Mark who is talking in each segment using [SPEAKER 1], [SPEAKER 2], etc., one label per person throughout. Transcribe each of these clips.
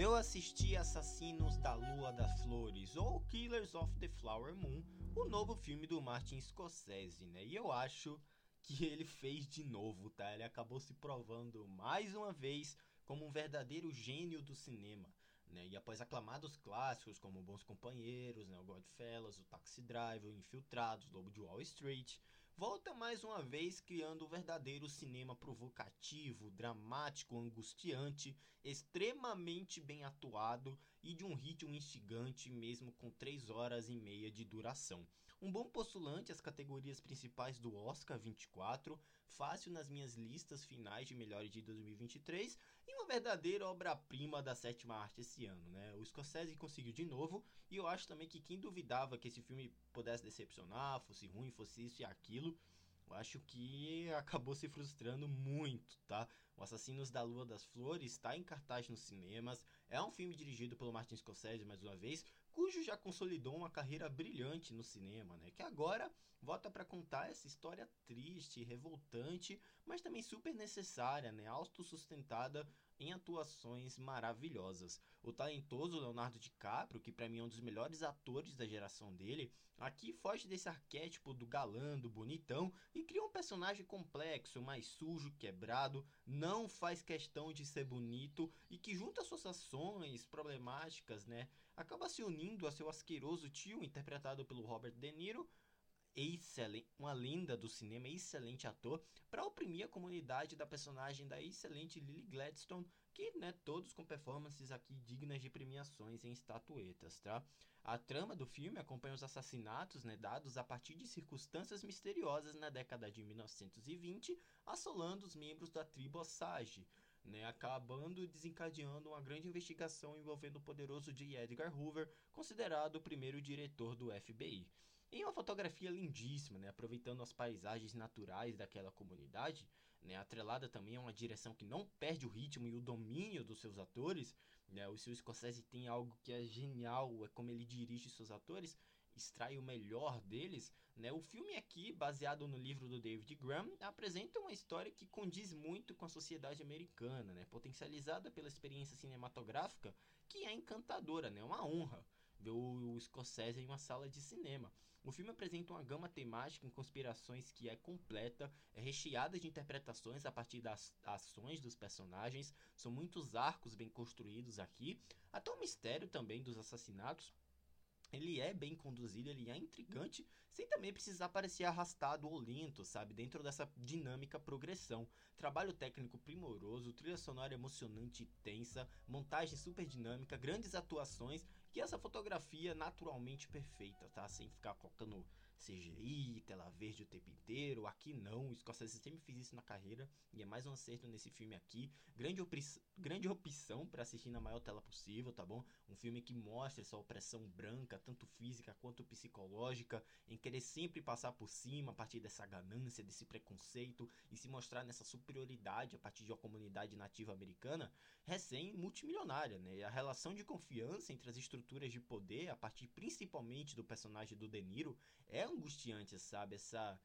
[SPEAKER 1] eu assisti Assassinos da Lua das Flores ou Killers of the Flower Moon, o novo filme do Martin Scorsese, né? E eu acho que ele fez de novo, tá? Ele acabou se provando mais uma vez como um verdadeiro gênio do cinema. Né? E após aclamados clássicos como Bons Companheiros, né? o Godfellas, o Taxi Driver, o Infiltrados, Lobo de Wall Street, volta mais uma vez criando o verdadeiro cinema provocativo, dramático, angustiante, extremamente bem atuado e de um ritmo instigante mesmo com 3 horas e meia de duração. Um bom postulante às categorias principais do Oscar 24, fácil nas minhas listas finais de melhores de 2023 e uma verdadeira obra-prima da sétima arte esse ano, né? O Scorsese conseguiu de novo e eu acho também que quem duvidava que esse filme pudesse decepcionar, fosse ruim, fosse isso e aquilo, eu acho que acabou se frustrando muito, tá? O Assassinos da Lua das Flores está em cartaz nos cinemas. É um filme dirigido pelo Martin Scorsese, mais uma vez, cujo já consolidou uma carreira brilhante no cinema, né? Que agora volta para contar essa história triste, revoltante, mas também super necessária, né? Autossustentada em atuações maravilhosas. O talentoso Leonardo DiCaprio, que para mim é um dos melhores atores da geração dele, aqui foge desse arquétipo do galã, do bonitão e cria um personagem complexo, mais sujo, quebrado, não faz questão de ser bonito e que junta suas ações problemáticas, né, acaba se unindo a seu asqueroso tio interpretado pelo Robert De Niro excelente, uma lenda do cinema, excelente ator, para oprimir a comunidade da personagem da excelente Lily Gladstone, que, né, todos com performances aqui dignas de premiações em estatuetas, tá? A trama do filme acompanha os assassinatos, né, dados a partir de circunstâncias misteriosas na década de 1920, assolando os membros da tribo Osage, né, acabando desencadeando uma grande investigação envolvendo o poderoso J. Edgar Hoover, considerado o primeiro diretor do FBI. Em uma fotografia lindíssima, né, aproveitando as paisagens naturais daquela comunidade, né, atrelada também a uma direção que não perde o ritmo e o domínio dos seus atores, né, o Scorsese tem algo que é genial, é como ele dirige seus atores, extrai o melhor deles, né? O filme aqui, baseado no livro do David Graham, apresenta uma história que condiz muito com a sociedade americana, né? Potencializada pela experiência cinematográfica, que é encantadora, né? Uma honra ver o Scorsese em uma sala de cinema. O filme apresenta uma gama temática em conspirações que é completa, é recheada de interpretações a partir das ações dos personagens, são muitos arcos bem construídos aqui, até o mistério também dos assassinatos ele é bem conduzido, ele é intrigante, sem também precisar parecer arrastado ou lento, sabe? Dentro dessa dinâmica progressão. Trabalho técnico primoroso, trilha sonora emocionante e tensa, montagem super dinâmica, grandes atuações e essa fotografia naturalmente perfeita, tá? Sem ficar colocando CGI, tela inteiro. Aqui não, o Scorsese sempre fez isso na carreira e é mais um acerto nesse filme aqui. Grande, grande opção para assistir na maior tela possível, tá bom? Um filme que mostra essa opressão branca, tanto física quanto psicológica, em querer sempre passar por cima a partir dessa ganância, desse preconceito e se mostrar nessa superioridade a partir de uma comunidade nativa americana recém-multimilionária, né? A relação de confiança entre as estruturas de poder, a partir principalmente do personagem do De Niro, é angustiante, sabe? Essa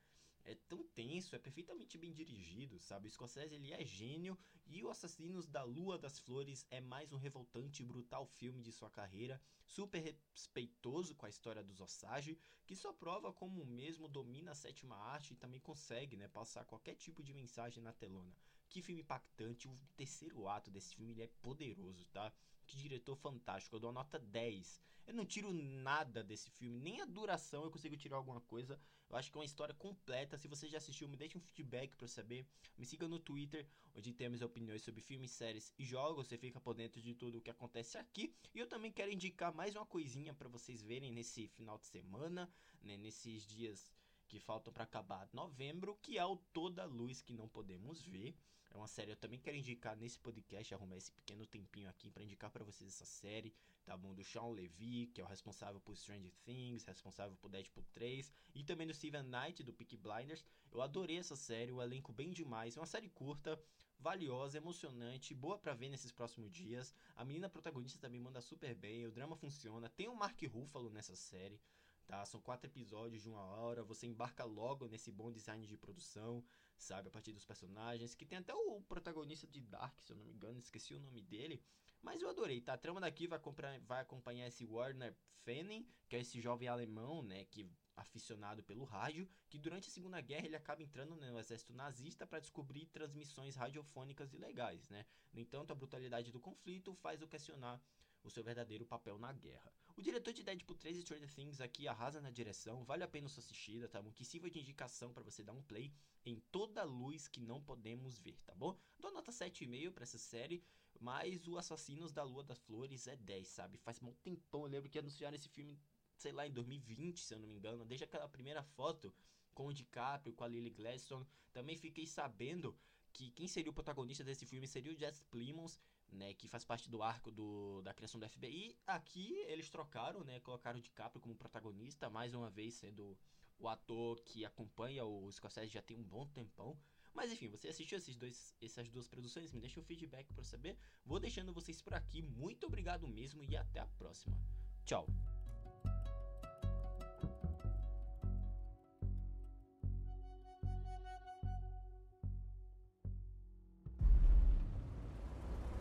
[SPEAKER 1] é tão tenso, é perfeitamente bem dirigido, sabe? O Scorsese ele é gênio e o Assassinos da Lua das Flores é mais um revoltante e brutal filme de sua carreira, super respeitoso com a história dos Osage, que só prova como o mesmo domina a sétima arte e também consegue, né, passar qualquer tipo de mensagem na telona. Que filme impactante, o terceiro ato desse filme é poderoso, tá? Que diretor fantástico, eu dou a nota 10. Eu não tiro nada desse filme, nem a duração eu consigo tirar alguma coisa. Eu acho que é uma história completa. Se você já assistiu, me deixe um feedback para eu saber. Me siga no Twitter, onde temos opiniões sobre filmes, séries e jogos. Você fica por dentro de tudo o que acontece aqui. E eu também quero indicar mais uma coisinha para vocês verem nesse final de semana, né, nesses dias que faltam para acabar novembro, que é o Toda Luz que não podemos ver. É uma série eu também quero indicar nesse podcast, arrumar esse pequeno tempinho aqui para indicar para vocês essa série, tá bom? Do Sean Levy, que é o responsável por Stranger Things, responsável por Deadpool 3, e também do Steven Knight, do Peaky Blinders. Eu adorei essa série, o elenco bem demais. É uma série curta, valiosa, emocionante, boa para ver nesses próximos dias. A menina protagonista também manda super bem, o drama funciona. Tem o Mark Ruffalo nessa série tá? São quatro episódios de uma hora, você embarca logo nesse bom design de produção, sabe? A partir dos personagens, que tem até o protagonista de Dark, se eu não me engano, esqueci o nome dele. Mas eu adorei, tá? A trama daqui vai, vai acompanhar esse Warner Fanning, que é esse jovem alemão, né? Que aficionado pelo rádio, que durante a Segunda Guerra ele acaba entrando no exército nazista para descobrir transmissões radiofônicas ilegais, né? No entanto, a brutalidade do conflito faz o questionar o seu verdadeiro papel na guerra. O diretor de Deadpool 3 e Stranger Things aqui arrasa na direção, vale a pena sua assistida, tá bom? Que sirva de indicação para você dar um play em toda luz que não podemos ver, tá bom? Dou nota 7,5 para essa série, mas o Assassinos da Lua das Flores é 10, sabe? Faz um tempão, eu lembro que anunciaram esse filme, sei lá, em 2020, se eu não me engano, desde aquela primeira foto com o DiCaprio, com a Lily Gladstone, também fiquei sabendo que quem seria o protagonista desse filme seria o Jesse Plimons, né, que faz parte do arco do, da criação do FBI. Aqui eles trocaram, né, colocaram o DiCaprio como protagonista, mais uma vez sendo o ator que acompanha o Scorsese já tem um bom tempão. Mas enfim, você assistiu esses dois, essas duas produções? Me deixa o feedback para saber. Vou deixando vocês por aqui. Muito obrigado mesmo e até a próxima. Tchau.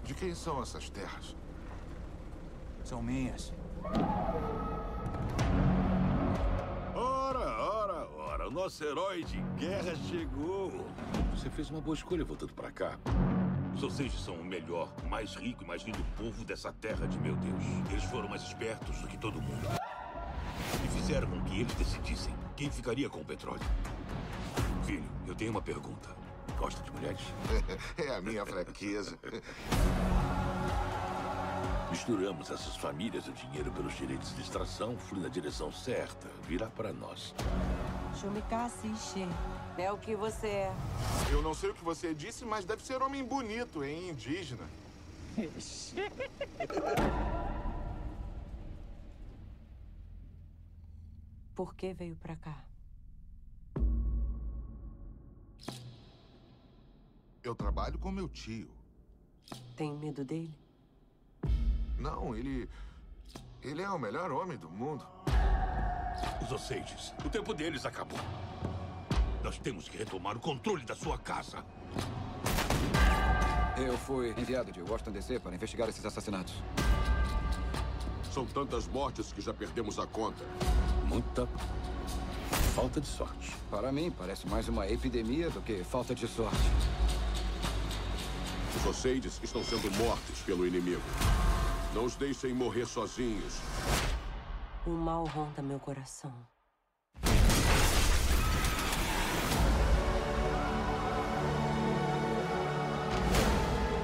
[SPEAKER 2] De quem são essas terras?
[SPEAKER 3] São minhas.
[SPEAKER 2] Ora, ora, ora. O nosso herói de guerra chegou.
[SPEAKER 4] Você fez uma boa escolha voltando para cá.
[SPEAKER 2] Os Osage são o melhor, mais rico e mais lindo povo dessa terra de meu Deus. Eles foram mais espertos do que todo mundo. E fizeram com que eles decidissem quem ficaria com o petróleo. Filho, eu tenho uma pergunta. Gosta de mulheres?
[SPEAKER 5] é a minha fraqueza.
[SPEAKER 4] Misturamos essas famílias, o dinheiro pelos direitos de extração flui na direção certa. Virá para nós.
[SPEAKER 6] Shumikassiche. É o que você é.
[SPEAKER 5] Eu não sei o que você disse, mas deve ser homem bonito, hein? Indígena.
[SPEAKER 6] Por que veio pra cá?
[SPEAKER 5] Eu trabalho com meu tio.
[SPEAKER 6] Tem medo dele?
[SPEAKER 5] Não, ele. Ele é o melhor homem do mundo.
[SPEAKER 2] Os Osages, o tempo deles acabou. Nós temos que retomar o controle da sua casa.
[SPEAKER 3] Eu fui enviado de Washington DC para investigar esses assassinatos.
[SPEAKER 7] São tantas mortes que já perdemos a conta.
[SPEAKER 4] Muita falta de sorte.
[SPEAKER 3] Para mim, parece mais uma epidemia do que falta de sorte.
[SPEAKER 7] Os Osages estão sendo mortos pelo inimigo. Não os deixem morrer sozinhos.
[SPEAKER 6] O mal ronda meu coração.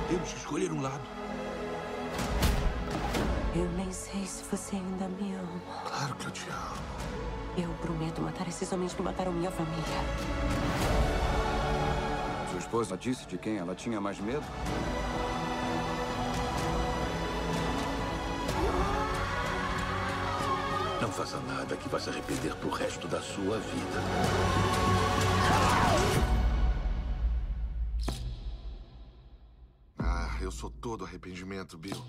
[SPEAKER 2] Temos que escolher um lado.
[SPEAKER 6] Eu nem sei se você ainda me ama.
[SPEAKER 5] Claro que eu te amo.
[SPEAKER 6] Eu prometo matar esses homens que mataram minha família.
[SPEAKER 3] Sua esposa disse de quem ela tinha mais medo?
[SPEAKER 4] Não faça nada que vá se arrepender pro resto da sua vida.
[SPEAKER 5] Ah, eu sou todo arrependimento, Bill.